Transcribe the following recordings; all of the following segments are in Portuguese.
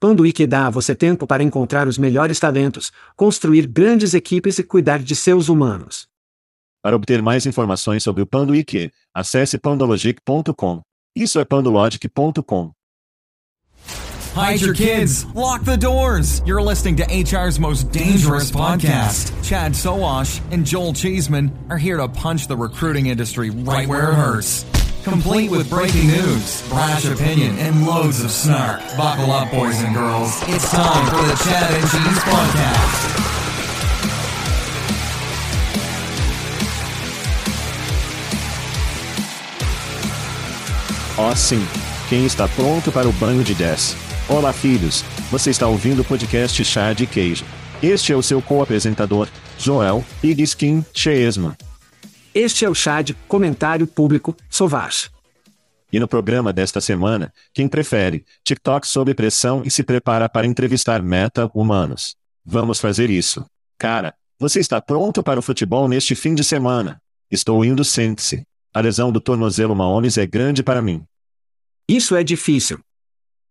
Panduíque dá a você tempo para encontrar os melhores talentos, construir grandes equipes e cuidar de seus humanos. Para obter mais informações sobre o Panduíque, acesse pandologic.com. Isso é pandologic.com. Hide your kids. Lock the doors. You're listening to HR's most dangerous podcast. Chad Soash and Joel Cheeseman are here to punch the recruiting industry right where it hurts. Complete with breaking news, brash opinion, and loads of snark. Buckle up, boys and girls. It's time for the Chad and Cheese Podcast. Ó oh, sim, quem está pronto para o banho de 10? Olá, filhos. Você está ouvindo o podcast Chá de Queijo. Este é o seu co-apresentador, Joel Igiskin Cheesman. Este é o Chá de Comentário Público, Sauvage. E no programa desta semana, quem prefere, TikTok sob pressão e se prepara para entrevistar meta-humanos. Vamos fazer isso. Cara, você está pronto para o futebol neste fim de semana? Estou indo sente-se. A lesão do tornozelo Mahomes é grande para mim. Isso é difícil.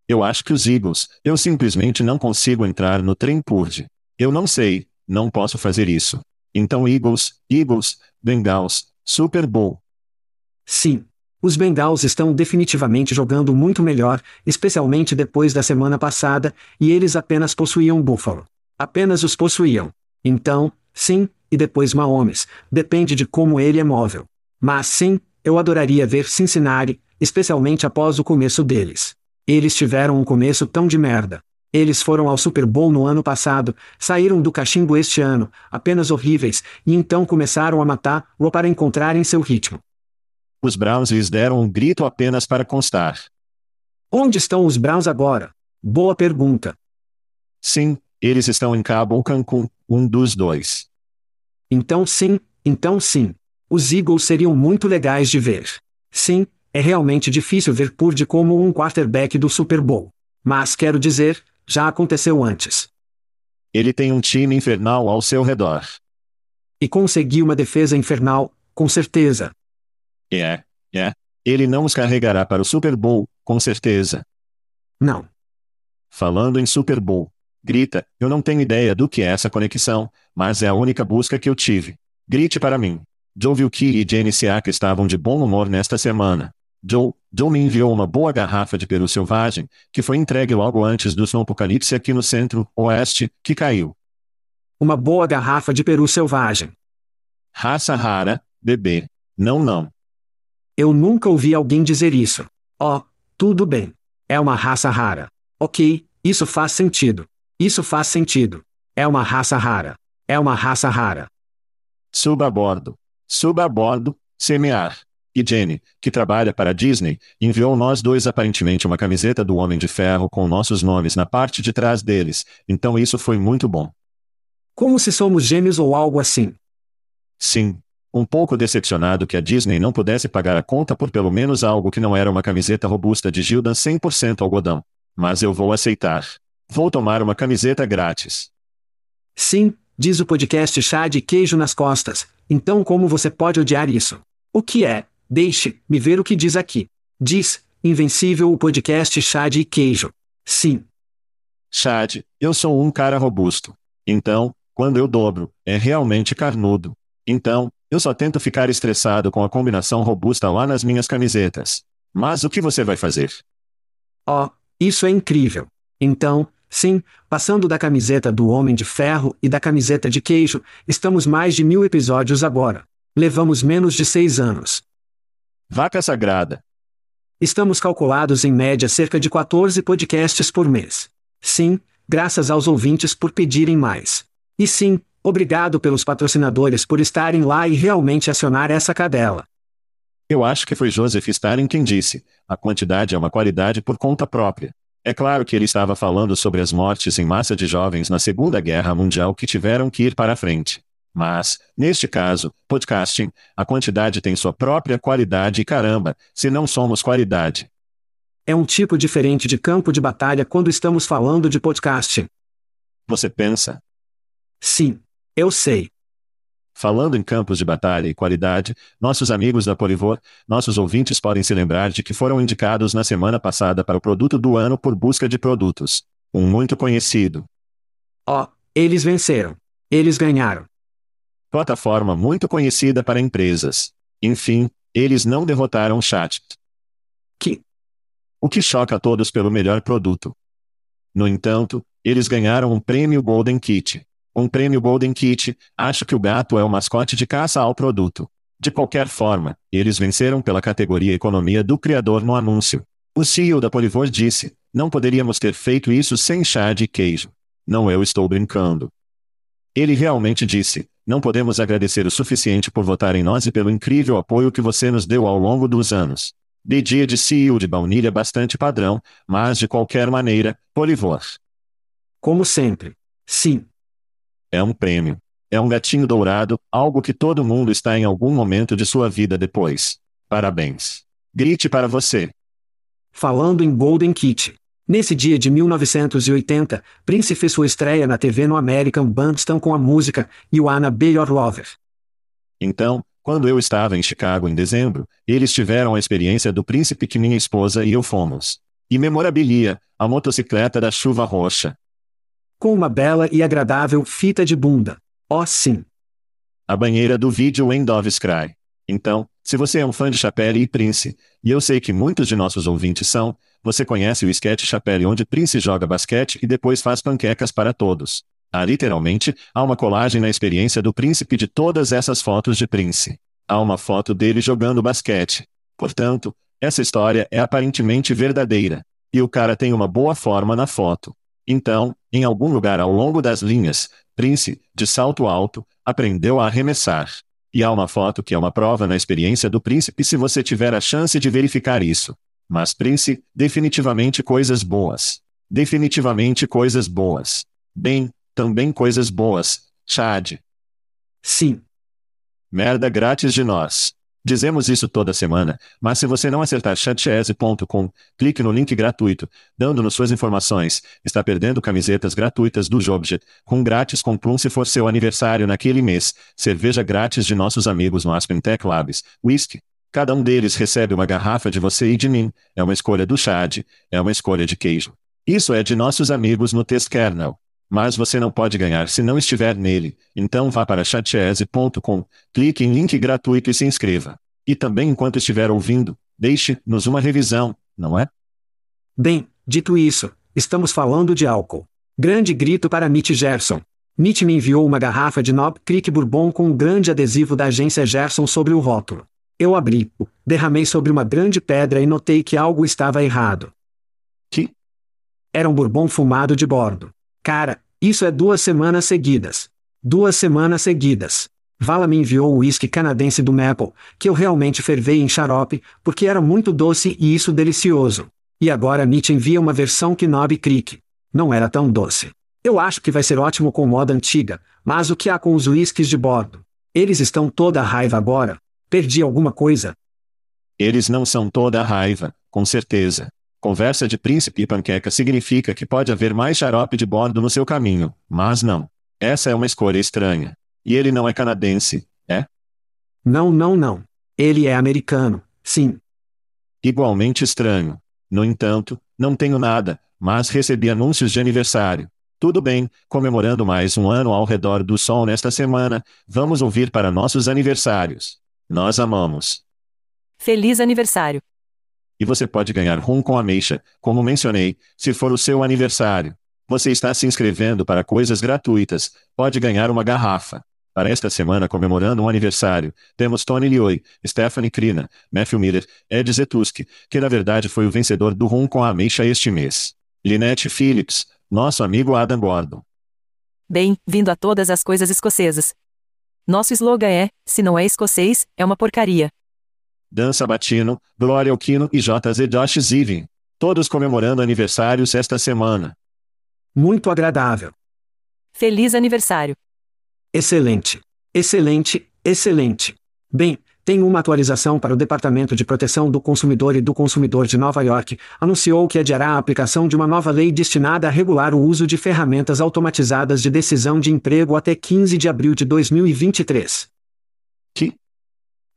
Eu acho que os Eagles, eu simplesmente não consigo entrar no trem purge. Eu não sei, não posso fazer isso. Então Eagles, Eagles, Bengals, Super Bowl. Sim. Os Bengals estão definitivamente jogando muito melhor, especialmente depois da semana passada, e eles apenas possuíam Buffalo. Apenas os possuíam. Então, sim, e depois Mahomes, depende de como ele é móvel. Mas sim, eu adoraria ver Cincinnati, especialmente após o começo deles. Eles tiveram um começo tão de merda. Eles foram ao Super Bowl no ano passado, saíram do cachimbo este ano, apenas horríveis, e então começaram a matar-o para encontrarem seu ritmo. Os Browns lhes deram um grito apenas para constar. Onde estão os Browns agora? Boa pergunta. Sim, eles estão em Cabo Cancún, um dos dois. Então sim, então sim. Os Eagles seriam muito legais de ver. Sim, é realmente difícil ver Purdy como um quarterback do Super Bowl. Mas quero dizer, já aconteceu antes. Ele tem um time infernal ao seu redor. E conseguiu uma defesa infernal, com certeza. É, é. Ele não os carregará para o Super Bowl, com certeza. Não. Falando em Super Bowl, grita, eu não tenho ideia do que é essa conexão, mas é a única busca que eu tive. Grite para mim. Joe viu que e Jenny Siaka estavam de bom humor nesta semana. Joe, Joe me enviou uma boa garrafa de peru selvagem, que foi entregue logo antes do som apocalipse aqui no centro-oeste, que caiu. Uma boa garrafa de peru selvagem. Raça rara, bebê. Não, não. Eu nunca ouvi alguém dizer isso. Oh, tudo bem. É uma raça rara. Ok, isso faz sentido. Isso faz sentido. É uma raça rara. É uma raça rara. Suba a bordo. Suba a bordo, semear e Jenny, que trabalha para a Disney, enviou nós dois aparentemente uma camiseta do Homem de Ferro com nossos nomes na parte de trás deles, então isso foi muito bom. Como se somos gêmeos ou algo assim. Sim. Um pouco decepcionado que a Disney não pudesse pagar a conta por pelo menos algo que não era uma camiseta robusta de Gildan 100% algodão. Mas eu vou aceitar. Vou tomar uma camiseta grátis. Sim, diz o podcast Chá de Queijo nas Costas. Então como você pode odiar isso? O que é, Deixe-me ver o que diz aqui. Diz, Invencível o podcast Chad e Queijo. Sim. Chad, eu sou um cara robusto. Então, quando eu dobro, é realmente carnudo. Então, eu só tento ficar estressado com a combinação robusta lá nas minhas camisetas. Mas o que você vai fazer? Oh, isso é incrível. Então, sim, passando da camiseta do Homem de Ferro e da camiseta de queijo, estamos mais de mil episódios agora. Levamos menos de seis anos. Vaca sagrada. Estamos calculados em média cerca de 14 podcasts por mês. Sim, graças aos ouvintes por pedirem mais. E sim, obrigado pelos patrocinadores por estarem lá e realmente acionar essa cadela. Eu acho que foi Joseph Stalin quem disse: a quantidade é uma qualidade por conta própria. É claro que ele estava falando sobre as mortes em massa de jovens na Segunda Guerra Mundial que tiveram que ir para a frente. Mas, neste caso, podcasting, a quantidade tem sua própria qualidade e caramba, se não somos qualidade. É um tipo diferente de campo de batalha quando estamos falando de podcasting. Você pensa? Sim, eu sei. Falando em campos de batalha e qualidade, nossos amigos da Polivor, nossos ouvintes podem se lembrar de que foram indicados na semana passada para o produto do ano por busca de produtos. Um muito conhecido. Ó, oh, eles venceram. Eles ganharam. Plataforma muito conhecida para empresas. Enfim, eles não derrotaram o chat. Que? O que choca a todos pelo melhor produto. No entanto, eles ganharam um prêmio Golden Kit. Um prêmio Golden Kit, acho que o gato é o mascote de caça ao produto. De qualquer forma, eles venceram pela categoria Economia do Criador no anúncio. O CEO da Polivor disse: Não poderíamos ter feito isso sem chá de queijo. Não eu estou brincando. Ele realmente disse: Não podemos agradecer o suficiente por votar em nós e pelo incrível apoio que você nos deu ao longo dos anos. De dia de CEO de baunilha bastante padrão, mas de qualquer maneira, Polivor. Como sempre. Sim, é um prêmio. É um gatinho dourado, algo que todo mundo está em algum momento de sua vida depois. Parabéns. Grite para você. Falando em Golden Kit. Nesse dia de 1980, Prince fez sua estreia na TV no American Bandstand com a música You Wanna Be Your Lover. Então, quando eu estava em Chicago em dezembro, eles tiveram a experiência do príncipe que minha esposa e eu fomos. E memorabilia, a motocicleta da chuva roxa, com uma bela e agradável fita de bunda. Oh sim! A banheira do vídeo em Dove's Cry. Então, se você é um fã de Chapelle e Prince, e eu sei que muitos de nossos ouvintes são, você conhece o sketch Chapelle onde Prince joga basquete e depois faz panquecas para todos. Há literalmente, há uma colagem na experiência do príncipe de todas essas fotos de Prince. Há uma foto dele jogando basquete. Portanto, essa história é aparentemente verdadeira. E o cara tem uma boa forma na foto. Então, em algum lugar ao longo das linhas, Prince, de salto alto, aprendeu a arremessar. E há uma foto que é uma prova na experiência do príncipe se você tiver a chance de verificar isso. Mas Prince, definitivamente coisas boas. Definitivamente coisas boas. Bem, também coisas boas, Chad. Sim. Merda grátis de nós. Dizemos isso toda semana, mas se você não acertar chatchese.com, clique no link gratuito, dando-nos suas informações, está perdendo camisetas gratuitas do Jobjet, com grátis com Plum se for seu aniversário naquele mês, cerveja grátis de nossos amigos no Aspen Tech Labs, whisky. Cada um deles recebe uma garrafa de você e de mim, é uma escolha do Chad, é uma escolha de queijo. Isso é de nossos amigos no Test Kernel. Mas você não pode ganhar se não estiver nele, então vá para chatese.com, clique em link gratuito e se inscreva. E também enquanto estiver ouvindo, deixe-nos uma revisão, não é? Bem, dito isso, estamos falando de álcool. Grande grito para Mitch Gerson. Mitch me enviou uma garrafa de Knob Creek Bourbon com um grande adesivo da agência Gerson sobre o rótulo. Eu abri, derramei sobre uma grande pedra e notei que algo estava errado. Que? Era um bourbon fumado de bordo. Cara, isso é duas semanas seguidas. Duas semanas seguidas. Vala me enviou o uísque canadense do Maple, que eu realmente fervei em xarope, porque era muito doce e isso delicioso. E agora Mitch envia uma versão Knob Creek. Não era tão doce. Eu acho que vai ser ótimo com moda antiga, mas o que há com os uísques de bordo? Eles estão toda a raiva agora. Perdi alguma coisa? Eles não são toda a raiva, com certeza. Conversa de príncipe e panqueca significa que pode haver mais xarope de bordo no seu caminho, mas não. Essa é uma escolha estranha. E ele não é canadense, é? Não, não, não. Ele é americano, sim. Igualmente estranho. No entanto, não tenho nada, mas recebi anúncios de aniversário. Tudo bem, comemorando mais um ano ao redor do sol nesta semana, vamos ouvir para nossos aniversários. Nós amamos. Feliz aniversário! E você pode ganhar rum com ameixa, como mencionei, se for o seu aniversário. Você está se inscrevendo para coisas gratuitas, pode ganhar uma garrafa. Para esta semana comemorando um aniversário, temos Tony Lioi, Stephanie Krina, Matthew Miller, Ed Zetuski, que na verdade foi o vencedor do Rum com a Ameixa este mês. Lynette Phillips, nosso amigo Adam Gordon. Bem-vindo a todas as coisas escocesas. Nosso slogan é: se não é escocês, é uma porcaria. Dan Sabatino, Glória Alquino e JZ Josh Zivin. Todos comemorando aniversários esta semana. Muito agradável. Feliz aniversário. Excelente. Excelente, excelente. Bem, tem uma atualização para o Departamento de Proteção do Consumidor e do Consumidor de Nova York, anunciou que adiará a aplicação de uma nova lei destinada a regular o uso de ferramentas automatizadas de decisão de emprego até 15 de abril de 2023. Que?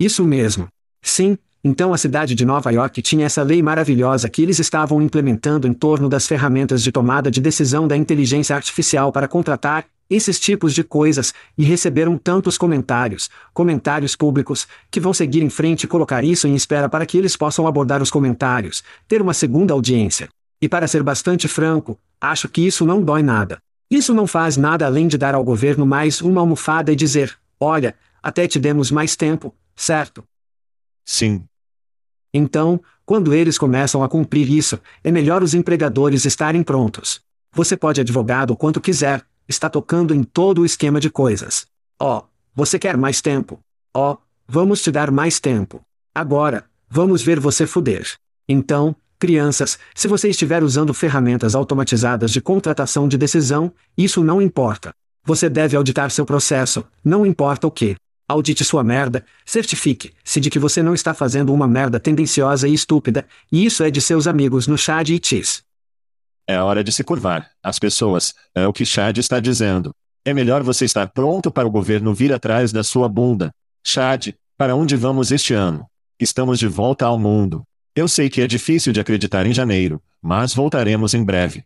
Isso mesmo. Sim, então a cidade de Nova York tinha essa lei maravilhosa que eles estavam implementando em torno das ferramentas de tomada de decisão da inteligência artificial para contratar esses tipos de coisas e receberam tantos comentários, comentários públicos, que vão seguir em frente e colocar isso em espera para que eles possam abordar os comentários, ter uma segunda audiência. E para ser bastante franco, acho que isso não dói nada. Isso não faz nada além de dar ao governo mais uma almofada e dizer: olha, até te demos mais tempo, certo? Sim. Então, quando eles começam a cumprir isso, é melhor os empregadores estarem prontos. Você pode advogado o quanto quiser, está tocando em todo o esquema de coisas. Ó, oh, você quer mais tempo? Ó, oh, vamos te dar mais tempo. Agora, vamos ver você fuder. Então, crianças, se você estiver usando ferramentas automatizadas de contratação de decisão, isso não importa. Você deve auditar seu processo, não importa o que. Audite sua merda, certifique-se de que você não está fazendo uma merda tendenciosa e estúpida, e isso é de seus amigos no Chad e Tis. É hora de se curvar. As pessoas, é o que Chad está dizendo. É melhor você estar pronto para o governo vir atrás da sua bunda. Chad, para onde vamos este ano? Estamos de volta ao mundo. Eu sei que é difícil de acreditar em janeiro, mas voltaremos em breve.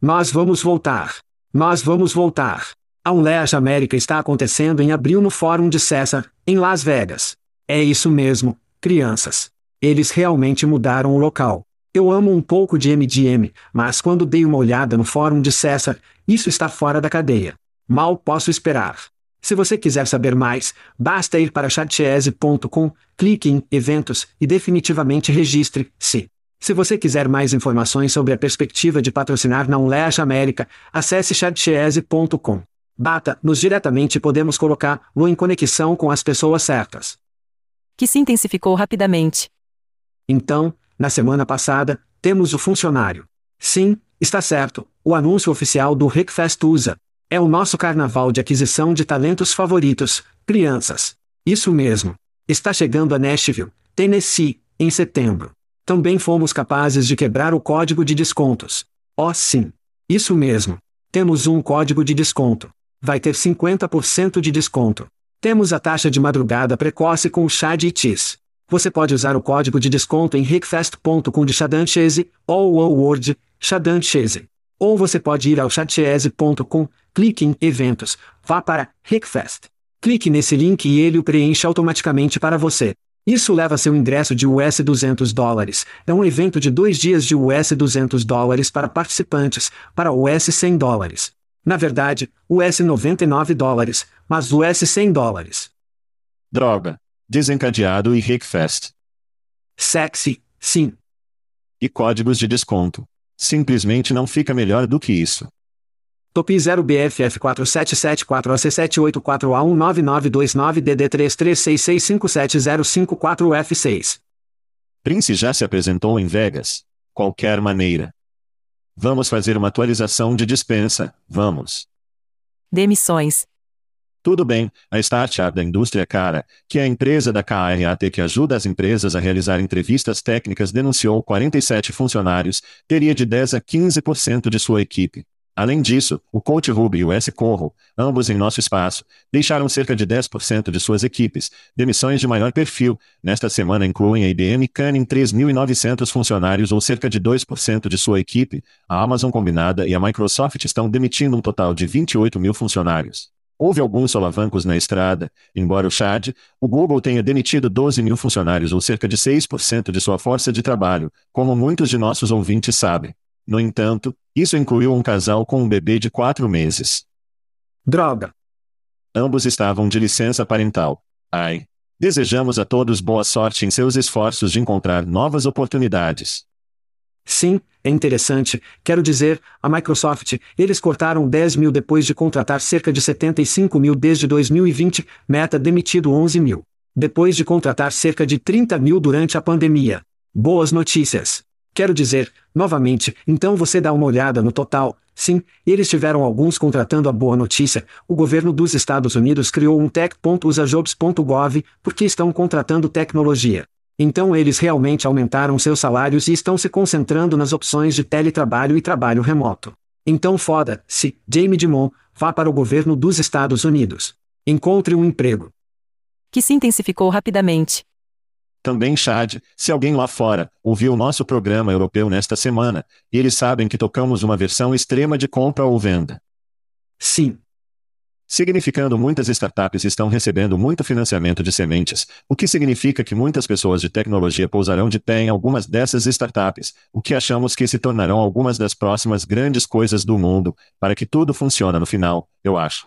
Nós vamos voltar. Nós vamos voltar. A Unleash América está acontecendo em abril no Fórum de César, em Las Vegas. É isso mesmo, crianças. Eles realmente mudaram o local. Eu amo um pouco de MDM, mas quando dei uma olhada no fórum de César, isso está fora da cadeia. Mal posso esperar. Se você quiser saber mais, basta ir para chatchese.com, clique em Eventos e definitivamente registre-se. Se você quiser mais informações sobre a perspectiva de patrocinar na Unleash América, acesse chatchese.com. Bata-nos diretamente e podemos colocá-lo em conexão com as pessoas certas. Que se intensificou rapidamente. Então, na semana passada, temos o funcionário. Sim, está certo, o anúncio oficial do Rickfest usa. É o nosso carnaval de aquisição de talentos favoritos, crianças. Isso mesmo. Está chegando a Nashville, Tennessee, em setembro. Também fomos capazes de quebrar o código de descontos. Oh, sim. Isso mesmo. Temos um código de desconto. Vai ter 50% de desconto. Temos a taxa de madrugada precoce com o chá de Itis. Você pode usar o código de desconto em rickfest.com de Chadanchese ou o Word. Ou você pode ir ao chatchese.com, clique em Eventos, vá para Rickfest. Clique nesse link e ele o preenche automaticamente para você. Isso leva seu ingresso de US 200 dólares. É um evento de dois dias de US 200 dólares para participantes, para US 100 dólares. Na verdade, US 99 dólares, mas US 100 dólares. Droga. Desencadeado e Rickfest. Sexy, sim. E códigos de desconto. Simplesmente não fica melhor do que isso. Topi 0 BFF 4774 AC 784 A 19929 DD 3366570554 F6. Prince já se apresentou em Vegas. Qualquer maneira. Vamos fazer uma atualização de dispensa, vamos. Demissões. Tudo bem, a startup da indústria cara, que é a empresa da KRAT que ajuda as empresas a realizar entrevistas técnicas denunciou 47 funcionários, teria de 10 a 15% de sua equipe. Além disso, o Coach Ruby e o S. Corro, ambos em nosso espaço, deixaram cerca de 10% de suas equipes. Demissões de maior perfil, nesta semana incluem a IBM Canning 3.900 funcionários ou cerca de 2% de sua equipe, a Amazon combinada e a Microsoft estão demitindo um total de 28 mil funcionários. Houve alguns solavancos na estrada, embora o Chad, o Google tenha demitido 12 mil funcionários ou cerca de 6% de sua força de trabalho, como muitos de nossos ouvintes sabem. No entanto, isso incluiu um casal com um bebê de quatro meses. Droga! Ambos estavam de licença parental. Ai. Desejamos a todos boa sorte em seus esforços de encontrar novas oportunidades. Sim, é interessante, quero dizer, a Microsoft, eles cortaram 10 mil depois de contratar cerca de 75 mil desde 2020, Meta demitido 11 mil. Depois de contratar cerca de 30 mil durante a pandemia. Boas notícias. Quero dizer, novamente, então você dá uma olhada no total. Sim, eles tiveram alguns contratando a boa notícia. O governo dos Estados Unidos criou um tech.usajobs.gov porque estão contratando tecnologia. Então eles realmente aumentaram seus salários e estão se concentrando nas opções de teletrabalho e trabalho remoto. Então foda-se, Jamie Dimon, vá para o governo dos Estados Unidos. Encontre um emprego. Que se intensificou rapidamente. Também Chad, se alguém lá fora ouviu nosso programa europeu nesta semana, eles sabem que tocamos uma versão extrema de compra ou venda. Sim. Significando muitas startups estão recebendo muito financiamento de sementes, o que significa que muitas pessoas de tecnologia pousarão de pé em algumas dessas startups, o que achamos que se tornarão algumas das próximas grandes coisas do mundo, para que tudo funcione no final, eu acho.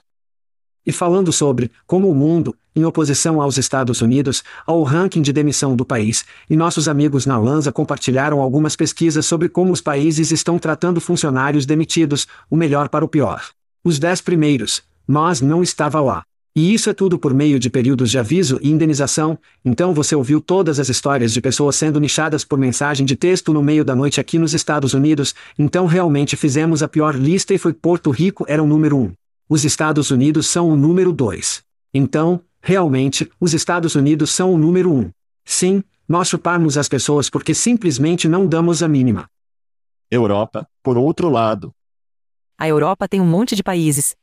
E falando sobre como o mundo, em oposição aos Estados Unidos, ao ranking de demissão do país, e nossos amigos na Lanza compartilharam algumas pesquisas sobre como os países estão tratando funcionários demitidos, o melhor para o pior. Os dez primeiros, mas não estava lá. E isso é tudo por meio de períodos de aviso e indenização, então você ouviu todas as histórias de pessoas sendo nichadas por mensagem de texto no meio da noite aqui nos Estados Unidos, então realmente fizemos a pior lista e foi Porto Rico era o número um. Os Estados Unidos são o número 2. Então, realmente, os Estados Unidos são o número 1. Um. Sim, nós chuparmos as pessoas porque simplesmente não damos a mínima. Europa, por outro lado. A Europa tem um monte de países.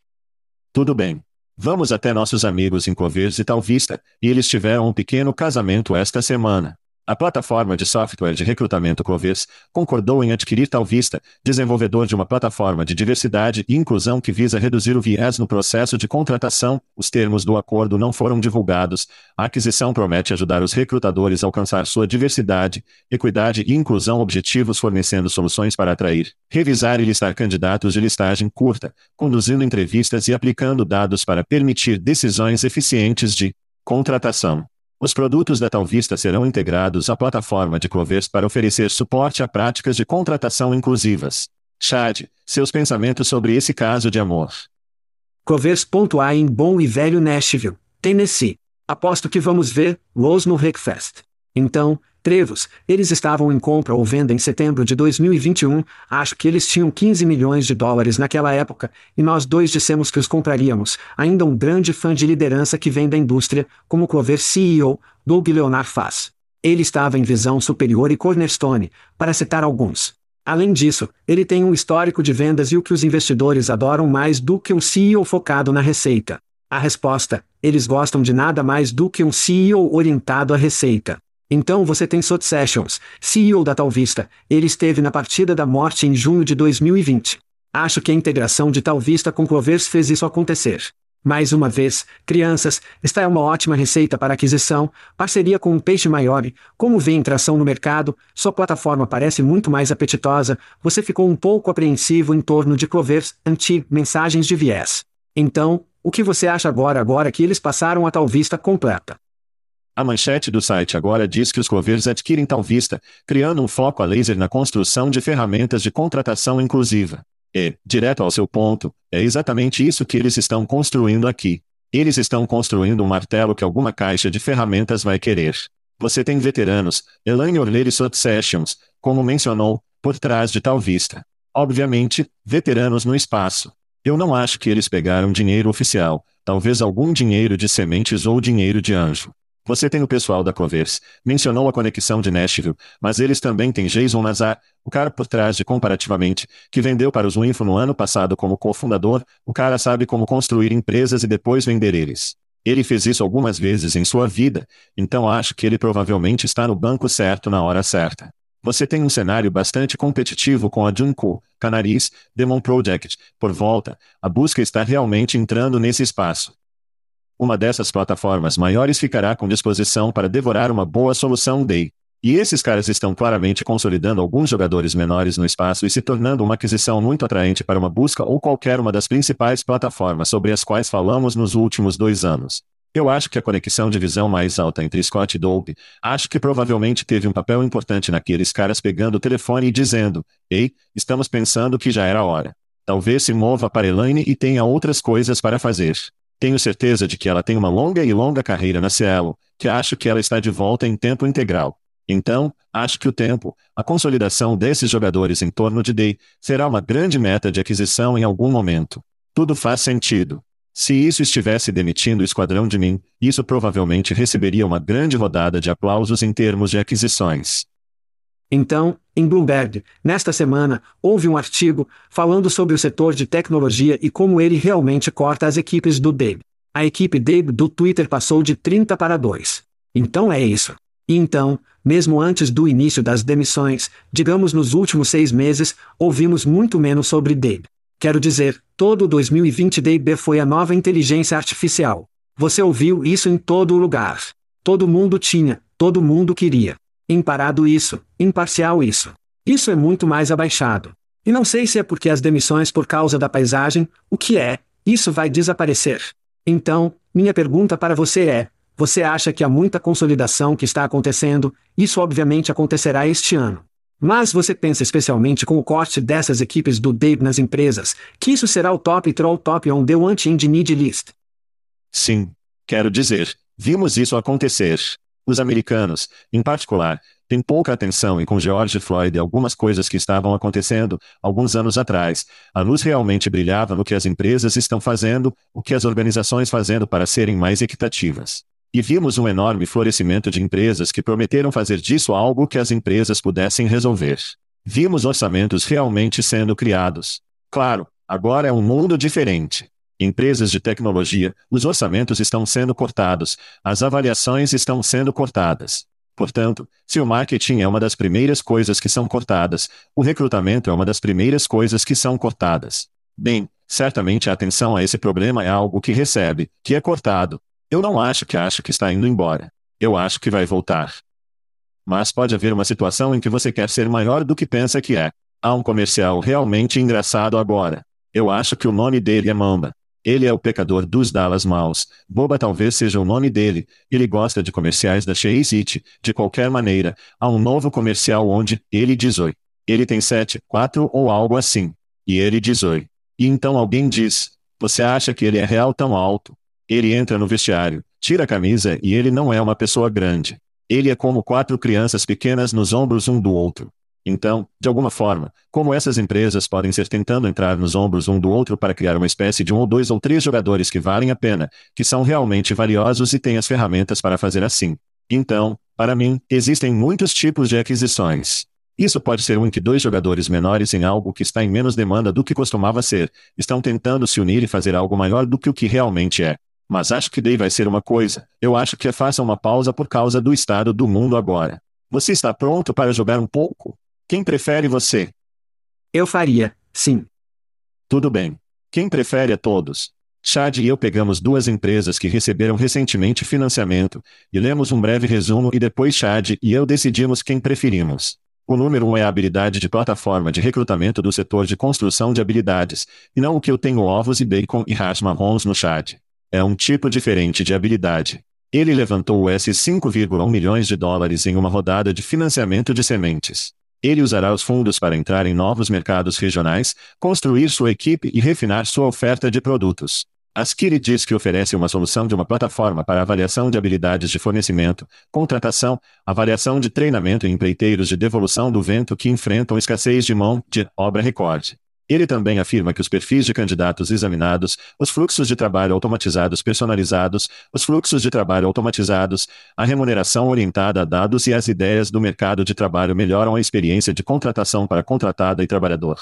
Tudo bem. Vamos até nossos amigos em Covers e Tal Vista, e eles tiveram um pequeno casamento esta semana. A plataforma de software de recrutamento Clovis concordou em adquirir Talvista, desenvolvedor de uma plataforma de diversidade e inclusão que visa reduzir o viés no processo de contratação. Os termos do acordo não foram divulgados. A aquisição promete ajudar os recrutadores a alcançar sua diversidade, equidade e inclusão objetivos fornecendo soluções para atrair, revisar e listar candidatos de listagem curta, conduzindo entrevistas e aplicando dados para permitir decisões eficientes de contratação. Os produtos da Talvista serão integrados à plataforma de Clovers para oferecer suporte a práticas de contratação inclusivas. Chad, seus pensamentos sobre esse caso de amor. Clovers.a em Bom e Velho Nashville, Tennessee. Aposto que vamos ver Lowe's no Rickfest. Então, Trevos, eles estavam em compra ou venda em setembro de 2021, acho que eles tinham 15 milhões de dólares naquela época, e nós dois dissemos que os compraríamos, ainda um grande fã de liderança que vem da indústria, como Clover CEO, Doug Leonard faz. Ele estava em visão superior e cornerstone, para citar alguns. Além disso, ele tem um histórico de vendas e o que os investidores adoram mais do que um CEO focado na receita. A resposta: eles gostam de nada mais do que um CEO orientado à receita. Então você tem Sot Sessions, CEO da Talvista, ele esteve na partida da morte em junho de 2020. Acho que a integração de Talvista com Clovers fez isso acontecer. Mais uma vez, crianças, esta é uma ótima receita para aquisição, parceria com um peixe maior, como vê em tração no mercado, sua plataforma parece muito mais apetitosa, você ficou um pouco apreensivo em torno de Clovers, anti-mensagens de viés. Então, o que você acha agora agora que eles passaram a Talvista completa? A manchete do site agora diz que os Clovers adquirem tal vista, criando um foco a laser na construção de ferramentas de contratação inclusiva. E, direto ao seu ponto, é exatamente isso que eles estão construindo aqui. Eles estão construindo um martelo que alguma caixa de ferramentas vai querer. Você tem veteranos, Elaine Orler e Sessions, como mencionou, por trás de tal vista. Obviamente, veteranos no espaço. Eu não acho que eles pegaram dinheiro oficial, talvez algum dinheiro de sementes ou dinheiro de anjo. Você tem o pessoal da Clovers, mencionou a conexão de Nashville, mas eles também têm Jason Nazar, o cara por trás de Comparativamente, que vendeu para os Winfo no ano passado como cofundador, o cara sabe como construir empresas e depois vender eles. Ele fez isso algumas vezes em sua vida, então acho que ele provavelmente está no banco certo na hora certa. Você tem um cenário bastante competitivo com a Junko, Canaris, Demon Project, por volta, a busca está realmente entrando nesse espaço. Uma dessas plataformas maiores ficará com disposição para devorar uma boa solução DEI. E esses caras estão claramente consolidando alguns jogadores menores no espaço e se tornando uma aquisição muito atraente para uma busca ou qualquer uma das principais plataformas sobre as quais falamos nos últimos dois anos. Eu acho que a conexão de visão mais alta entre Scott e Dolby, acho que provavelmente teve um papel importante naqueles caras pegando o telefone e dizendo: Ei, estamos pensando que já era hora. Talvez se mova para Elaine e tenha outras coisas para fazer. Tenho certeza de que ela tem uma longa e longa carreira na Cielo, que acho que ela está de volta em tempo integral. Então, acho que o tempo, a consolidação desses jogadores em torno de Day, será uma grande meta de aquisição em algum momento. Tudo faz sentido. Se isso estivesse demitindo o esquadrão de mim, isso provavelmente receberia uma grande rodada de aplausos em termos de aquisições. Então, em Bloomberg, nesta semana, houve um artigo falando sobre o setor de tecnologia e como ele realmente corta as equipes do Dave. A equipe Dave do Twitter passou de 30 para 2. Então é isso. E então, mesmo antes do início das demissões, digamos nos últimos seis meses, ouvimos muito menos sobre Dave. Quero dizer, todo 2020 DB foi a nova inteligência artificial. Você ouviu isso em todo lugar. Todo mundo tinha, todo mundo queria. Imparado isso, imparcial isso. Isso é muito mais abaixado. E não sei se é porque as demissões por causa da paisagem, o que é, isso vai desaparecer. Então, minha pergunta para você é: você acha que há muita consolidação que está acontecendo? Isso obviamente acontecerá este ano. Mas você pensa especialmente com o corte dessas equipes do Dave nas empresas, que isso será o top troll top on the want need list. Sim. Quero dizer, vimos isso acontecer. Os americanos, em particular, têm pouca atenção e com George Floyd e algumas coisas que estavam acontecendo, alguns anos atrás, a luz realmente brilhava no que as empresas estão fazendo, o que as organizações fazendo para serem mais equitativas. E vimos um enorme florescimento de empresas que prometeram fazer disso algo que as empresas pudessem resolver. Vimos orçamentos realmente sendo criados. Claro, agora é um mundo diferente. Empresas de tecnologia, os orçamentos estão sendo cortados, as avaliações estão sendo cortadas. Portanto, se o marketing é uma das primeiras coisas que são cortadas, o recrutamento é uma das primeiras coisas que são cortadas. Bem, certamente a atenção a esse problema é algo que recebe, que é cortado, eu não acho que acho que está indo embora. Eu acho que vai voltar. Mas pode haver uma situação em que você quer ser maior do que pensa que é. Há um comercial realmente engraçado agora. Eu acho que o nome dele é Mamba. Ele é o pecador dos Dallas Maus. Boba talvez seja o nome dele. Ele gosta de comerciais da Chase It. De qualquer maneira, há um novo comercial onde ele diz oi. Ele tem sete, quatro ou algo assim. E ele diz oi. E então alguém diz: Você acha que ele é real tão alto? Ele entra no vestiário, tira a camisa e ele não é uma pessoa grande. Ele é como quatro crianças pequenas nos ombros um do outro. Então, de alguma forma, como essas empresas podem ser tentando entrar nos ombros um do outro para criar uma espécie de um ou dois ou três jogadores que valem a pena, que são realmente valiosos e têm as ferramentas para fazer assim. Então, para mim, existem muitos tipos de aquisições. Isso pode ser um em que dois jogadores menores em algo que está em menos demanda do que costumava ser, estão tentando se unir e fazer algo maior do que o que realmente é. Mas acho que daí vai ser uma coisa. Eu acho que faça uma pausa por causa do estado do mundo agora. Você está pronto para jogar um pouco? Quem prefere você? Eu faria, sim. Tudo bem. Quem prefere a todos? Chad e eu pegamos duas empresas que receberam recentemente financiamento, e lemos um breve resumo e depois Chad e eu decidimos quem preferimos. O número 1 um é a habilidade de plataforma de recrutamento do setor de construção de habilidades, e não o que eu tenho ovos e bacon e hash marrons no Chad. É um tipo diferente de habilidade. Ele levantou US 5,1 milhões de dólares em uma rodada de financiamento de sementes. Ele usará os fundos para entrar em novos mercados regionais, construir sua equipe e refinar sua oferta de produtos. A Skiri diz que oferece uma solução de uma plataforma para avaliação de habilidades de fornecimento, contratação, avaliação de treinamento e empreiteiros de devolução do vento que enfrentam escassez de mão de obra recorde. Ele também afirma que os perfis de candidatos examinados, os fluxos de trabalho automatizados personalizados, os fluxos de trabalho automatizados, a remuneração orientada a dados e as ideias do mercado de trabalho melhoram a experiência de contratação para contratada e trabalhador.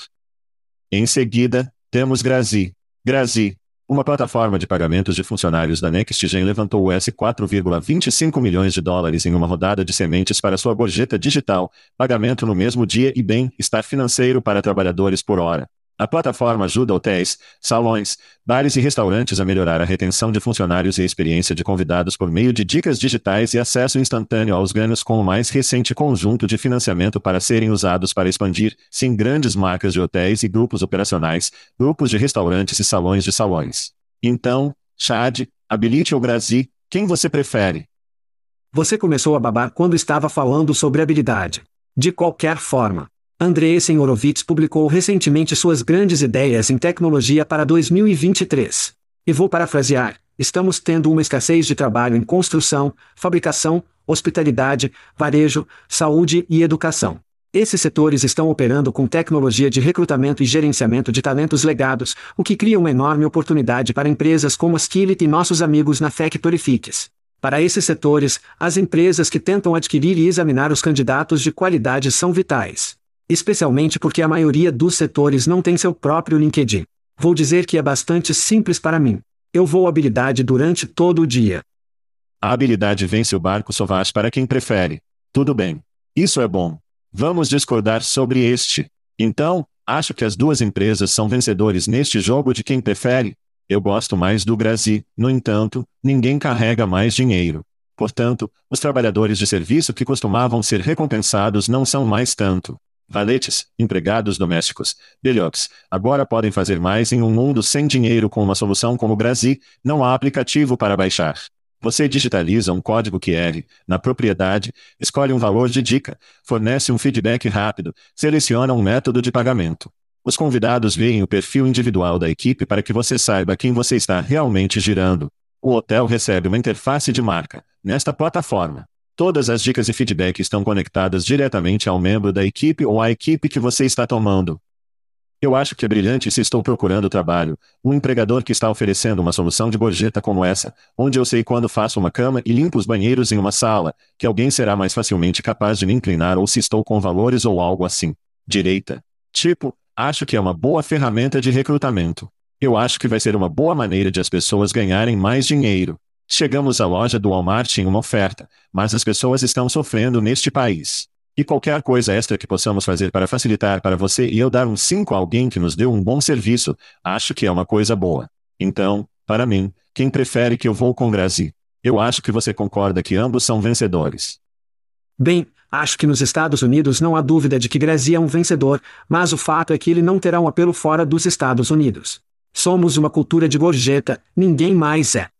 Em seguida, temos Grazi. Grazi, uma plataforma de pagamentos de funcionários da NextGen levantou US 4,25 milhões de dólares em uma rodada de sementes para sua gorjeta digital, pagamento no mesmo dia e bem-estar financeiro para trabalhadores por hora. A plataforma ajuda hotéis, salões, bares e restaurantes a melhorar a retenção de funcionários e a experiência de convidados por meio de dicas digitais e acesso instantâneo aos ganhos com o mais recente conjunto de financiamento para serem usados para expandir, sim, grandes marcas de hotéis e grupos operacionais, grupos de restaurantes e salões de salões. Então, Chad, habilite ou Grazi, quem você prefere? Você começou a babar quando estava falando sobre habilidade. De qualquer forma, Andrei Horowitz publicou recentemente suas grandes ideias em tecnologia para 2023. E vou parafrasear: estamos tendo uma escassez de trabalho em construção, fabricação, hospitalidade, varejo, saúde e educação. Esses setores estão operando com tecnologia de recrutamento e gerenciamento de talentos legados, o que cria uma enorme oportunidade para empresas como a Skillet e nossos amigos na Factory Fix. Para esses setores, as empresas que tentam adquirir e examinar os candidatos de qualidade são vitais. Especialmente porque a maioria dos setores não tem seu próprio LinkedIn. Vou dizer que é bastante simples para mim. Eu vou habilidade durante todo o dia. A habilidade vence o barco Sovaz para quem prefere. Tudo bem. Isso é bom. Vamos discordar sobre este. Então, acho que as duas empresas são vencedores neste jogo de quem prefere, eu gosto mais do Brasil, no entanto, ninguém carrega mais dinheiro. Portanto, os trabalhadores de serviço que costumavam ser recompensados não são mais tanto. Valetes, empregados domésticos, belhoques, agora podem fazer mais em um mundo sem dinheiro com uma solução como o Brasil, não há aplicativo para baixar. Você digitaliza um código QR, na propriedade, escolhe um valor de dica, fornece um feedback rápido, seleciona um método de pagamento. Os convidados veem o perfil individual da equipe para que você saiba quem você está realmente girando. O hotel recebe uma interface de marca, nesta plataforma. Todas as dicas e feedback estão conectadas diretamente ao membro da equipe ou à equipe que você está tomando. Eu acho que é brilhante se estou procurando trabalho, um empregador que está oferecendo uma solução de gorjeta como essa, onde eu sei quando faço uma cama e limpo os banheiros em uma sala, que alguém será mais facilmente capaz de me inclinar ou se estou com valores ou algo assim. Direita. Tipo, Acho que é uma boa ferramenta de recrutamento. Eu acho que vai ser uma boa maneira de as pessoas ganharem mais dinheiro. Chegamos à loja do Walmart em uma oferta, mas as pessoas estão sofrendo neste país. E qualquer coisa extra que possamos fazer para facilitar para você e eu dar um 5 a alguém que nos deu um bom serviço, acho que é uma coisa boa. Então, para mim, quem prefere que eu vou com Grazi? Eu acho que você concorda que ambos são vencedores. Bem, acho que nos Estados Unidos não há dúvida de que Grazi é um vencedor, mas o fato é que ele não terá um apelo fora dos Estados Unidos. Somos uma cultura de gorjeta, ninguém mais é.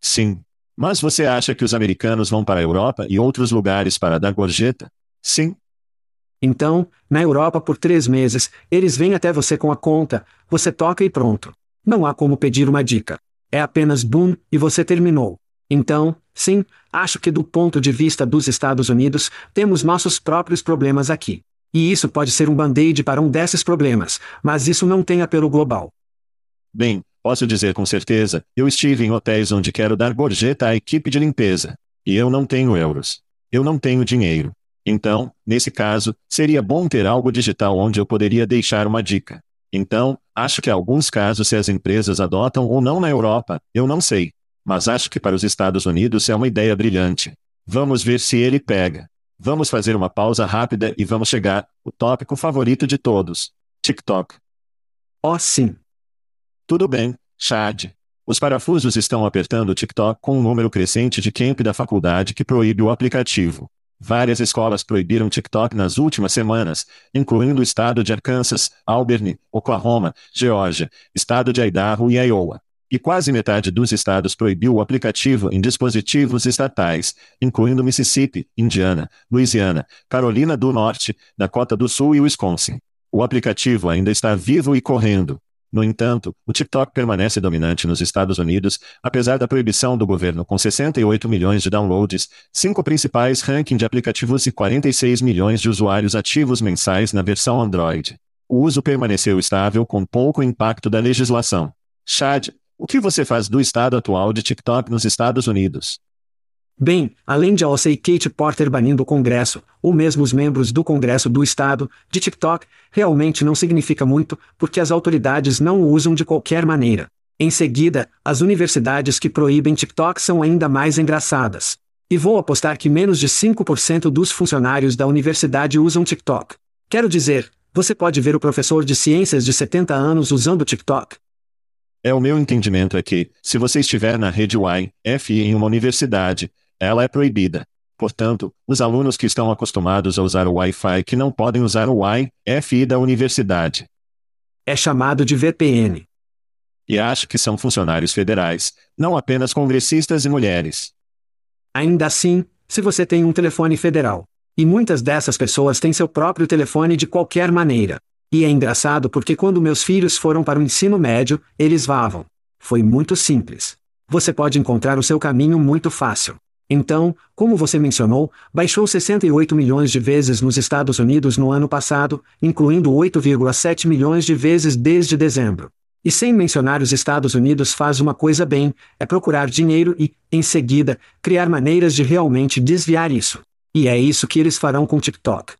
Sim. Mas você acha que os americanos vão para a Europa e outros lugares para dar gorjeta? Sim. Então, na Europa por três meses, eles vêm até você com a conta, você toca e pronto. Não há como pedir uma dica. É apenas boom, e você terminou. Então, sim, acho que do ponto de vista dos Estados Unidos, temos nossos próprios problemas aqui. E isso pode ser um band-aid para um desses problemas, mas isso não tem apelo global. Bem, posso dizer com certeza, eu estive em hotéis onde quero dar gorjeta à equipe de limpeza. E eu não tenho euros. Eu não tenho dinheiro. Então, nesse caso, seria bom ter algo digital onde eu poderia deixar uma dica. Então, acho que alguns casos se as empresas adotam ou não na Europa, eu não sei. Mas acho que para os Estados Unidos é uma ideia brilhante. Vamos ver se ele pega. Vamos fazer uma pausa rápida e vamos chegar, o tópico favorito de todos: TikTok. Oh, sim. Tudo bem, Chad. Os parafusos estão apertando o TikTok com um número crescente de camp da faculdade que proíbe o aplicativo. Várias escolas proibiram TikTok nas últimas semanas, incluindo o estado de Arkansas, Auburn, Oklahoma, Geórgia, estado de Idaho e Iowa. E quase metade dos estados proibiu o aplicativo em dispositivos estatais, incluindo Mississippi, Indiana, Louisiana, Carolina do Norte, Dakota do Sul e Wisconsin. O aplicativo ainda está vivo e correndo. No entanto, o TikTok permanece dominante nos Estados Unidos, apesar da proibição do governo com 68 milhões de downloads, cinco principais rankings de aplicativos e 46 milhões de usuários ativos mensais na versão Android. O uso permaneceu estável com pouco impacto da legislação. Chad, o que você faz do estado atual de TikTok nos Estados Unidos? Bem, além de Alcei Kate Porter banindo o Congresso, ou mesmo os membros do Congresso do Estado, de TikTok, realmente não significa muito, porque as autoridades não o usam de qualquer maneira. Em seguida, as universidades que proíbem TikTok são ainda mais engraçadas. E vou apostar que menos de 5% dos funcionários da universidade usam TikTok. Quero dizer, Você pode ver o professor de ciências de 70 anos usando TikTok. É o meu entendimento é que, se você estiver na rede Wi-Fi em uma universidade, ela é proibida. Portanto, os alunos que estão acostumados a usar o Wi-Fi que não podem usar o Wi-Fi da universidade. É chamado de VPN. E acho que são funcionários federais, não apenas congressistas e mulheres. Ainda assim, se você tem um telefone federal, e muitas dessas pessoas têm seu próprio telefone de qualquer maneira. E é engraçado porque quando meus filhos foram para o ensino médio, eles vavam. Foi muito simples. Você pode encontrar o seu caminho muito fácil. Então, como você mencionou, baixou 68 milhões de vezes nos Estados Unidos no ano passado, incluindo 8,7 milhões de vezes desde dezembro. E sem mencionar os Estados Unidos faz uma coisa bem, é procurar dinheiro e, em seguida, criar maneiras de realmente desviar isso. E é isso que eles farão com TikTok.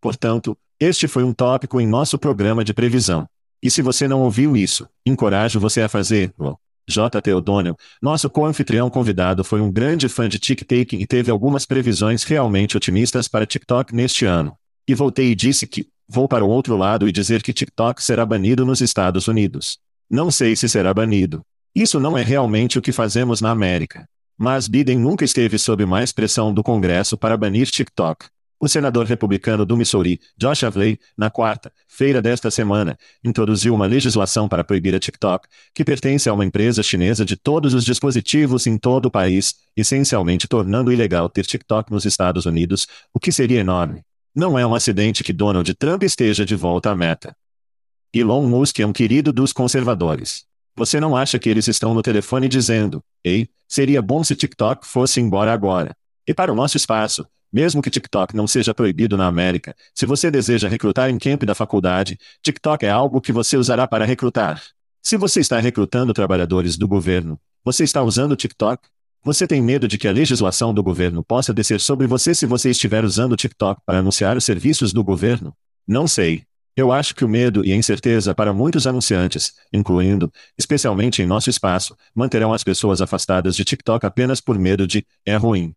Portanto, este foi um tópico em nosso programa de previsão. E se você não ouviu isso, encorajo você a fazê-lo. J. O'Donnell, nosso co-anfitrião convidado foi um grande fã de TikTok e teve algumas previsões realmente otimistas para TikTok neste ano. E voltei e disse que, vou para o outro lado e dizer que TikTok será banido nos Estados Unidos. Não sei se será banido. Isso não é realmente o que fazemos na América. Mas Biden nunca esteve sob mais pressão do Congresso para banir TikTok. O senador republicano do Missouri, Josh Avley, na quarta-feira desta semana, introduziu uma legislação para proibir a TikTok, que pertence a uma empresa chinesa de todos os dispositivos em todo o país, essencialmente tornando ilegal ter TikTok nos Estados Unidos, o que seria enorme. Não é um acidente que Donald Trump esteja de volta à meta. Elon Musk é um querido dos conservadores. Você não acha que eles estão no telefone dizendo: Ei, seria bom se TikTok fosse embora agora? E para o nosso espaço, mesmo que TikTok não seja proibido na América, se você deseja recrutar em camp da faculdade, TikTok é algo que você usará para recrutar. Se você está recrutando trabalhadores do governo, você está usando TikTok? Você tem medo de que a legislação do governo possa descer sobre você se você estiver usando TikTok para anunciar os serviços do governo? Não sei. Eu acho que o medo e a incerteza para muitos anunciantes, incluindo, especialmente em nosso espaço, manterão as pessoas afastadas de TikTok apenas por medo de é ruim.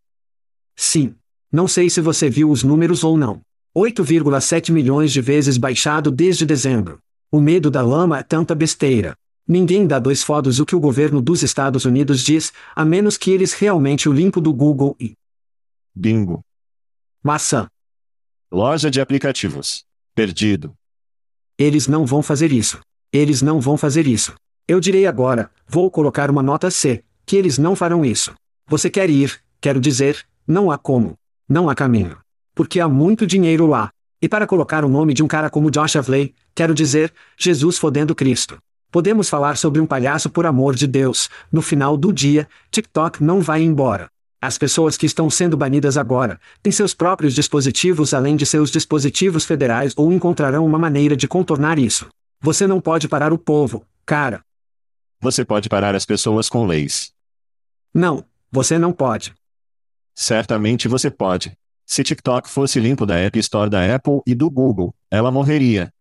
Sim. Não sei se você viu os números ou não. 8,7 milhões de vezes baixado desde dezembro. O medo da lama é tanta besteira. Ninguém dá dois fodos o que o governo dos Estados Unidos diz, a menos que eles realmente o limpo do Google e. Bingo. Maçã. Loja de aplicativos. Perdido. Eles não vão fazer isso. Eles não vão fazer isso. Eu direi agora, vou colocar uma nota C, que eles não farão isso. Você quer ir, quero dizer, não há como. Não há caminho. Porque há muito dinheiro lá. E para colocar o nome de um cara como Josh Avley, quero dizer, Jesus fodendo Cristo. Podemos falar sobre um palhaço por amor de Deus. No final do dia, TikTok não vai embora. As pessoas que estão sendo banidas agora têm seus próprios dispositivos além de seus dispositivos federais ou encontrarão uma maneira de contornar isso. Você não pode parar o povo, cara. Você pode parar as pessoas com leis. Não, você não pode. Certamente você pode. Se TikTok fosse limpo da App Store da Apple e do Google, ela morreria.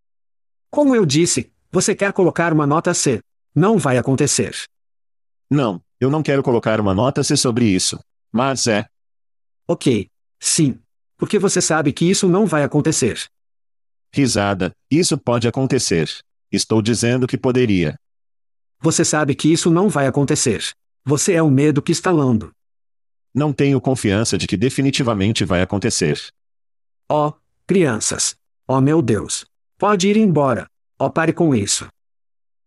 Como eu disse, você quer colocar uma nota C. Não vai acontecer. Não, eu não quero colocar uma nota C sobre isso. Mas é. Ok. Sim. Porque você sabe que isso não vai acontecer. Risada, isso pode acontecer. Estou dizendo que poderia. Você sabe que isso não vai acontecer. Você é o medo que está lando. Não tenho confiança de que definitivamente vai acontecer. Oh, crianças. Oh meu Deus. Pode ir embora. Oh, pare com isso.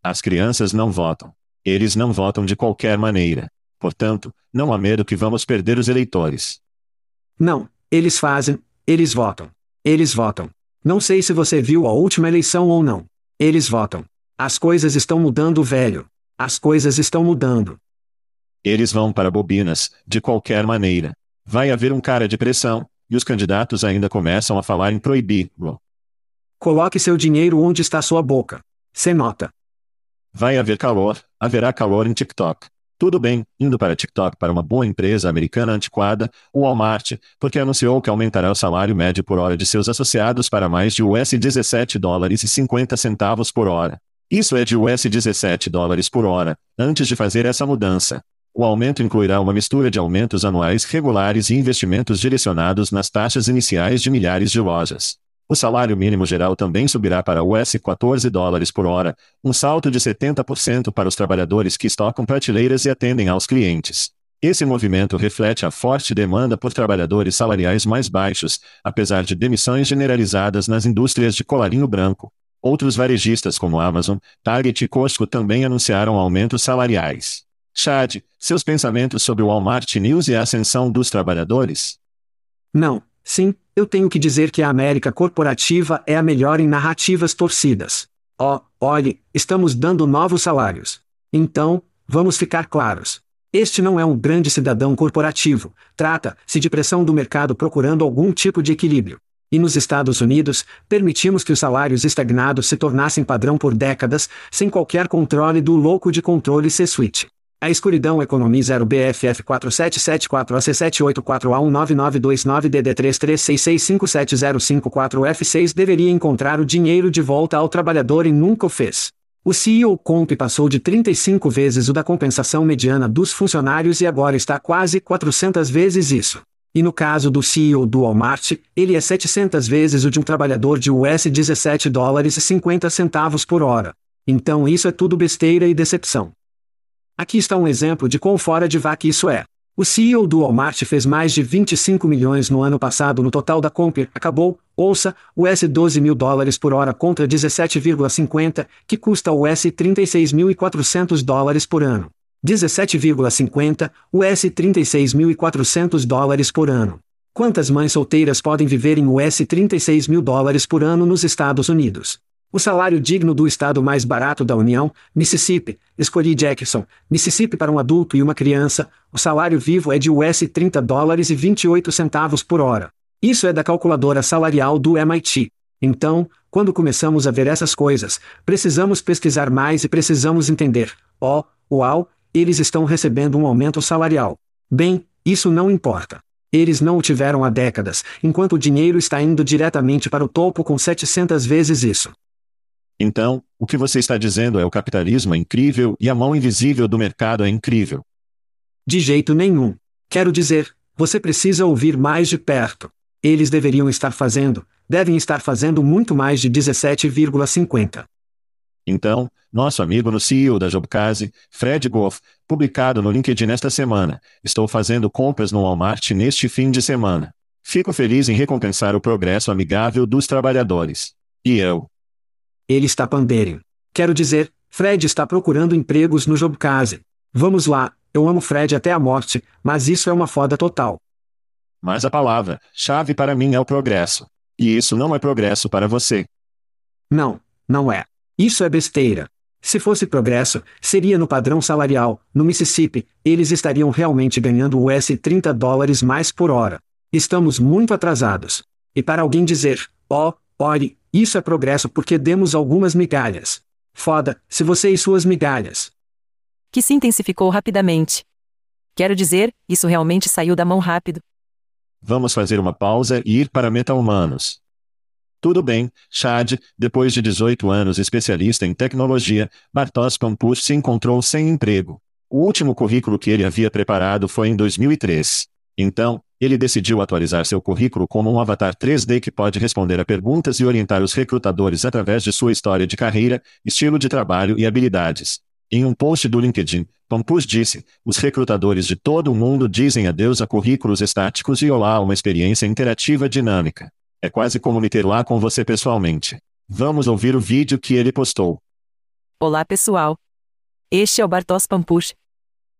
As crianças não votam. Eles não votam de qualquer maneira. Portanto, não há medo que vamos perder os eleitores. Não, eles fazem, eles votam. Eles votam. Não sei se você viu a última eleição ou não. Eles votam. As coisas estão mudando, velho. As coisas estão mudando. Eles vão para bobinas, de qualquer maneira. Vai haver um cara de pressão, e os candidatos ainda começam a falar em proibir-lo. Coloque seu dinheiro onde está sua boca. Sem nota. Vai haver calor, haverá calor em TikTok. Tudo bem, indo para TikTok para uma boa empresa americana antiquada, o Walmart, porque anunciou que aumentará o salário médio por hora de seus associados para mais de US 17 dólares e 50 centavos por hora. Isso é de US 17 dólares por hora, antes de fazer essa mudança. O aumento incluirá uma mistura de aumentos anuais regulares e investimentos direcionados nas taxas iniciais de milhares de lojas. O salário mínimo geral também subirá para US 14 dólares por hora, um salto de 70% para os trabalhadores que estocam prateleiras e atendem aos clientes. Esse movimento reflete a forte demanda por trabalhadores salariais mais baixos, apesar de demissões generalizadas nas indústrias de colarinho branco. Outros varejistas como Amazon, Target e Costco também anunciaram aumentos salariais. Chad, seus pensamentos sobre o Walmart News e a ascensão dos trabalhadores? Não, sim, eu tenho que dizer que a América corporativa é a melhor em narrativas torcidas. Oh, olhe, estamos dando novos salários. Então, vamos ficar claros. Este não é um grande cidadão corporativo, trata-se de pressão do mercado procurando algum tipo de equilíbrio. E nos Estados Unidos, permitimos que os salários estagnados se tornassem padrão por décadas, sem qualquer controle do louco de controle C-Suite. A escuridão Economy 0 BFF 4774 AC 784 a 19929 DD 33665705 F6 deveria encontrar o dinheiro de volta ao trabalhador e nunca o fez. O CEO Comp passou de 35 vezes o da compensação mediana dos funcionários e agora está quase 400 vezes isso. E no caso do CEO do Walmart, ele é 700 vezes o de um trabalhador de US 17 dólares e 50 centavos por hora. Então isso é tudo besteira e decepção. Aqui está um exemplo de quão fora de vaca isso é. O CEO do Walmart fez mais de 25 milhões no ano passado no total da compra. Acabou, ouça, US 12 mil dólares por hora contra 17,50, que custa US 36.400 dólares por ano. 17,50, US 36.400 dólares por ano. Quantas mães solteiras podem viver em US 36 mil dólares por ano nos Estados Unidos? O salário digno do estado mais barato da União, Mississippi, escolhi Jackson, Mississippi para um adulto e uma criança, o salário vivo é de US 30 dólares e 28 centavos por hora. Isso é da calculadora salarial do MIT. Então, quando começamos a ver essas coisas, precisamos pesquisar mais e precisamos entender. Oh, uau, eles estão recebendo um aumento salarial. Bem, isso não importa. Eles não o tiveram há décadas, enquanto o dinheiro está indo diretamente para o topo com 700 vezes isso. Então, o que você está dizendo é o capitalismo é incrível e a mão invisível do mercado é incrível. De jeito nenhum. Quero dizer, você precisa ouvir mais de perto. Eles deveriam estar fazendo, devem estar fazendo muito mais de 17,50. Então, nosso amigo no CEO da Jobcase, Fred Goff, publicado no LinkedIn esta semana, estou fazendo compras no Walmart neste fim de semana. Fico feliz em recompensar o progresso amigável dos trabalhadores. E eu, ele está pandering. Quero dizer, Fred está procurando empregos no Jobcase. Vamos lá, eu amo Fred até a morte, mas isso é uma foda total. Mas a palavra chave para mim é o progresso. E isso não é progresso para você. Não, não é. Isso é besteira. Se fosse progresso, seria no padrão salarial, no Mississippi, eles estariam realmente ganhando US 30 dólares mais por hora. Estamos muito atrasados. E para alguém dizer, ó, oh, Ore, isso é progresso porque demos algumas migalhas. Foda, se você e suas migalhas. Que se intensificou rapidamente. Quero dizer, isso realmente saiu da mão rápido. Vamos fazer uma pausa e ir para meta-humanos. Tudo bem, Chad, depois de 18 anos especialista em tecnologia, Bartosz Pampus se encontrou sem emprego. O último currículo que ele havia preparado foi em 2003. Então, ele decidiu atualizar seu currículo como um avatar 3D que pode responder a perguntas e orientar os recrutadores através de sua história de carreira, estilo de trabalho e habilidades. Em um post do LinkedIn, Pampus disse: Os recrutadores de todo o mundo dizem adeus a currículos estáticos e olá a uma experiência interativa dinâmica. É quase como me ter lá com você pessoalmente. Vamos ouvir o vídeo que ele postou. Olá pessoal. Este é o Bartosz Pampus,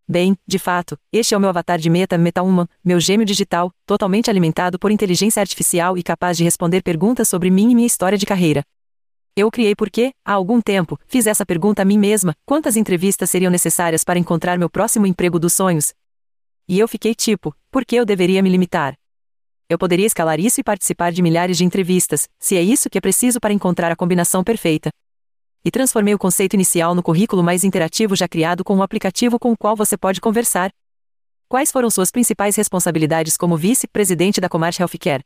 Bem, de fato, este é o meu avatar de Meta MetaHuman, meu gêmeo digital, totalmente alimentado por inteligência artificial e capaz de responder perguntas sobre mim e minha história de carreira. Eu criei porque, há algum tempo, fiz essa pergunta a mim mesma: quantas entrevistas seriam necessárias para encontrar meu próximo emprego dos sonhos? E eu fiquei tipo: por que eu deveria me limitar? Eu poderia escalar isso e participar de milhares de entrevistas, se é isso que é preciso para encontrar a combinação perfeita e transformei o conceito inicial no currículo mais interativo já criado com um aplicativo com o qual você pode conversar. Quais foram suas principais responsabilidades como vice-presidente da Comart Healthcare?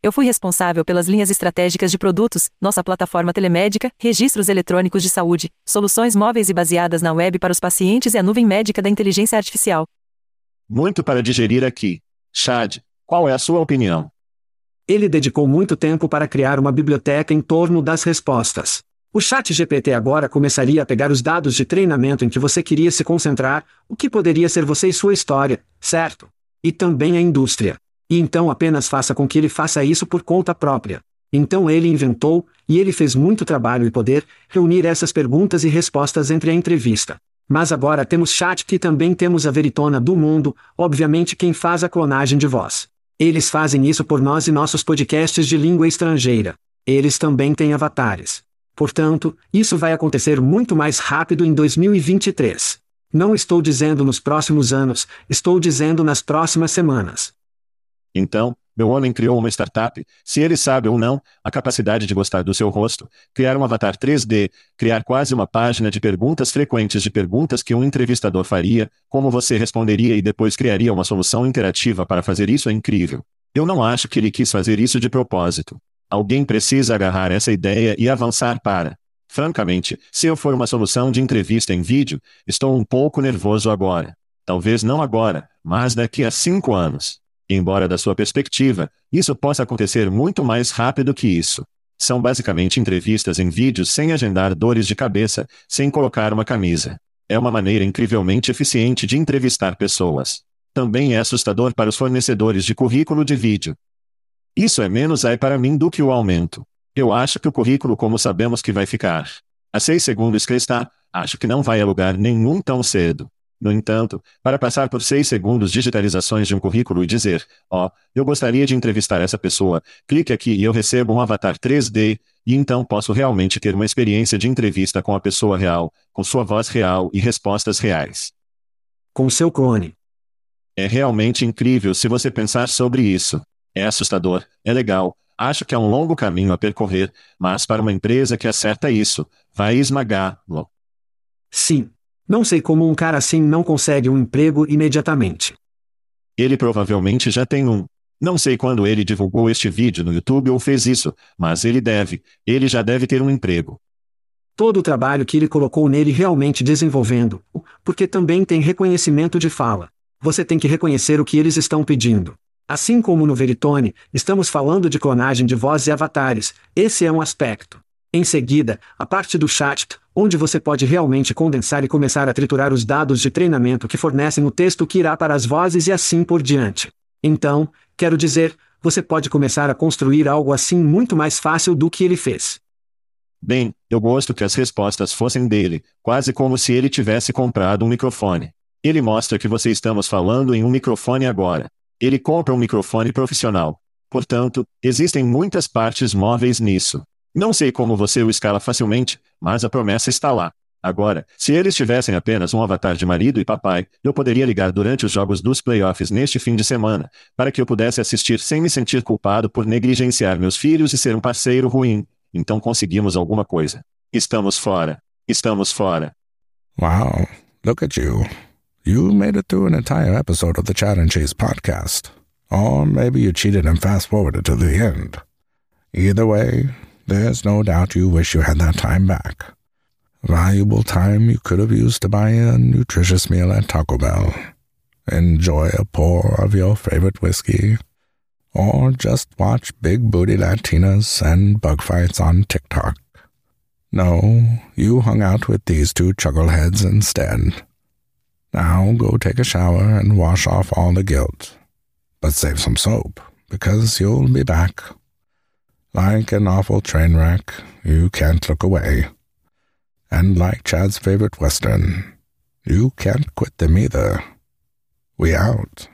Eu fui responsável pelas linhas estratégicas de produtos, nossa plataforma telemédica, registros eletrônicos de saúde, soluções móveis e baseadas na web para os pacientes e a nuvem médica da inteligência artificial. Muito para digerir aqui. Chad, qual é a sua opinião? Ele dedicou muito tempo para criar uma biblioteca em torno das respostas. O chat GPT agora começaria a pegar os dados de treinamento em que você queria se concentrar, o que poderia ser você e sua história, certo? E também a indústria. E então apenas faça com que ele faça isso por conta própria. Então ele inventou, e ele fez muito trabalho e poder, reunir essas perguntas e respostas entre a entrevista. Mas agora temos chat e também temos a veritona do mundo, obviamente quem faz a clonagem de voz. Eles fazem isso por nós e nossos podcasts de língua estrangeira. Eles também têm avatares. Portanto, isso vai acontecer muito mais rápido em 2023. Não estou dizendo nos próximos anos, estou dizendo nas próximas semanas. Então, meu homem criou uma startup, se ele sabe ou não, a capacidade de gostar do seu rosto, criar um avatar 3D, criar quase uma página de perguntas frequentes de perguntas que um entrevistador faria, como você responderia e depois criaria uma solução interativa para fazer isso é incrível. Eu não acho que ele quis fazer isso de propósito. Alguém precisa agarrar essa ideia e avançar para. Francamente, se eu for uma solução de entrevista em vídeo, estou um pouco nervoso agora. Talvez não agora, mas daqui a cinco anos. Embora da sua perspectiva, isso possa acontecer muito mais rápido que isso. São basicamente entrevistas em vídeo sem agendar dores de cabeça, sem colocar uma camisa. É uma maneira incrivelmente eficiente de entrevistar pessoas. Também é assustador para os fornecedores de currículo de vídeo. Isso é menos AI para mim do que o aumento. Eu acho que o currículo como sabemos que vai ficar. A seis segundos que está, acho que não vai a lugar nenhum tão cedo. No entanto, para passar por seis segundos digitalizações de um currículo e dizer, ó, oh, eu gostaria de entrevistar essa pessoa, clique aqui e eu recebo um avatar 3D, e então posso realmente ter uma experiência de entrevista com a pessoa real, com sua voz real e respostas reais. Com seu clone. É realmente incrível se você pensar sobre isso. É assustador, é legal, acho que é um longo caminho a percorrer, mas para uma empresa que acerta isso, vai esmagá-lo. Sim, não sei como um cara assim não consegue um emprego imediatamente. Ele provavelmente já tem um. Não sei quando ele divulgou este vídeo no YouTube ou fez isso, mas ele deve, ele já deve ter um emprego. Todo o trabalho que ele colocou nele realmente desenvolvendo, porque também tem reconhecimento de fala. Você tem que reconhecer o que eles estão pedindo. Assim como no Veritone, estamos falando de clonagem de voz e avatares, esse é um aspecto. Em seguida, a parte do chat, onde você pode realmente condensar e começar a triturar os dados de treinamento que fornecem o texto que irá para as vozes e assim por diante. Então, quero dizer, você pode começar a construir algo assim muito mais fácil do que ele fez. Bem, eu gosto que as respostas fossem dele, quase como se ele tivesse comprado um microfone. Ele mostra que você estamos falando em um microfone agora. Ele compra um microfone profissional. Portanto, existem muitas partes móveis nisso. Não sei como você o escala facilmente, mas a promessa está lá. Agora, se eles tivessem apenas um avatar de marido e papai, eu poderia ligar durante os jogos dos playoffs neste fim de semana, para que eu pudesse assistir sem me sentir culpado por negligenciar meus filhos e ser um parceiro ruim. Então conseguimos alguma coisa. Estamos fora. Estamos fora. Wow, look at you. You made it through an entire episode of the Chat and Cheese podcast. Or maybe you cheated and fast forwarded to the end. Either way, There's no doubt you wish you had that time back. Valuable time you could have used to buy a nutritious meal at Taco Bell, enjoy a pour of your favorite whiskey, or just watch big booty Latinas and bug fights on TikTok. No, you hung out with these two chuckleheads instead. Now go take a shower and wash off all the guilt. But save some soap, because you'll be back like an awful train wreck, you can't look away. And like Chad's favorite Western, you can't quit them either. We out.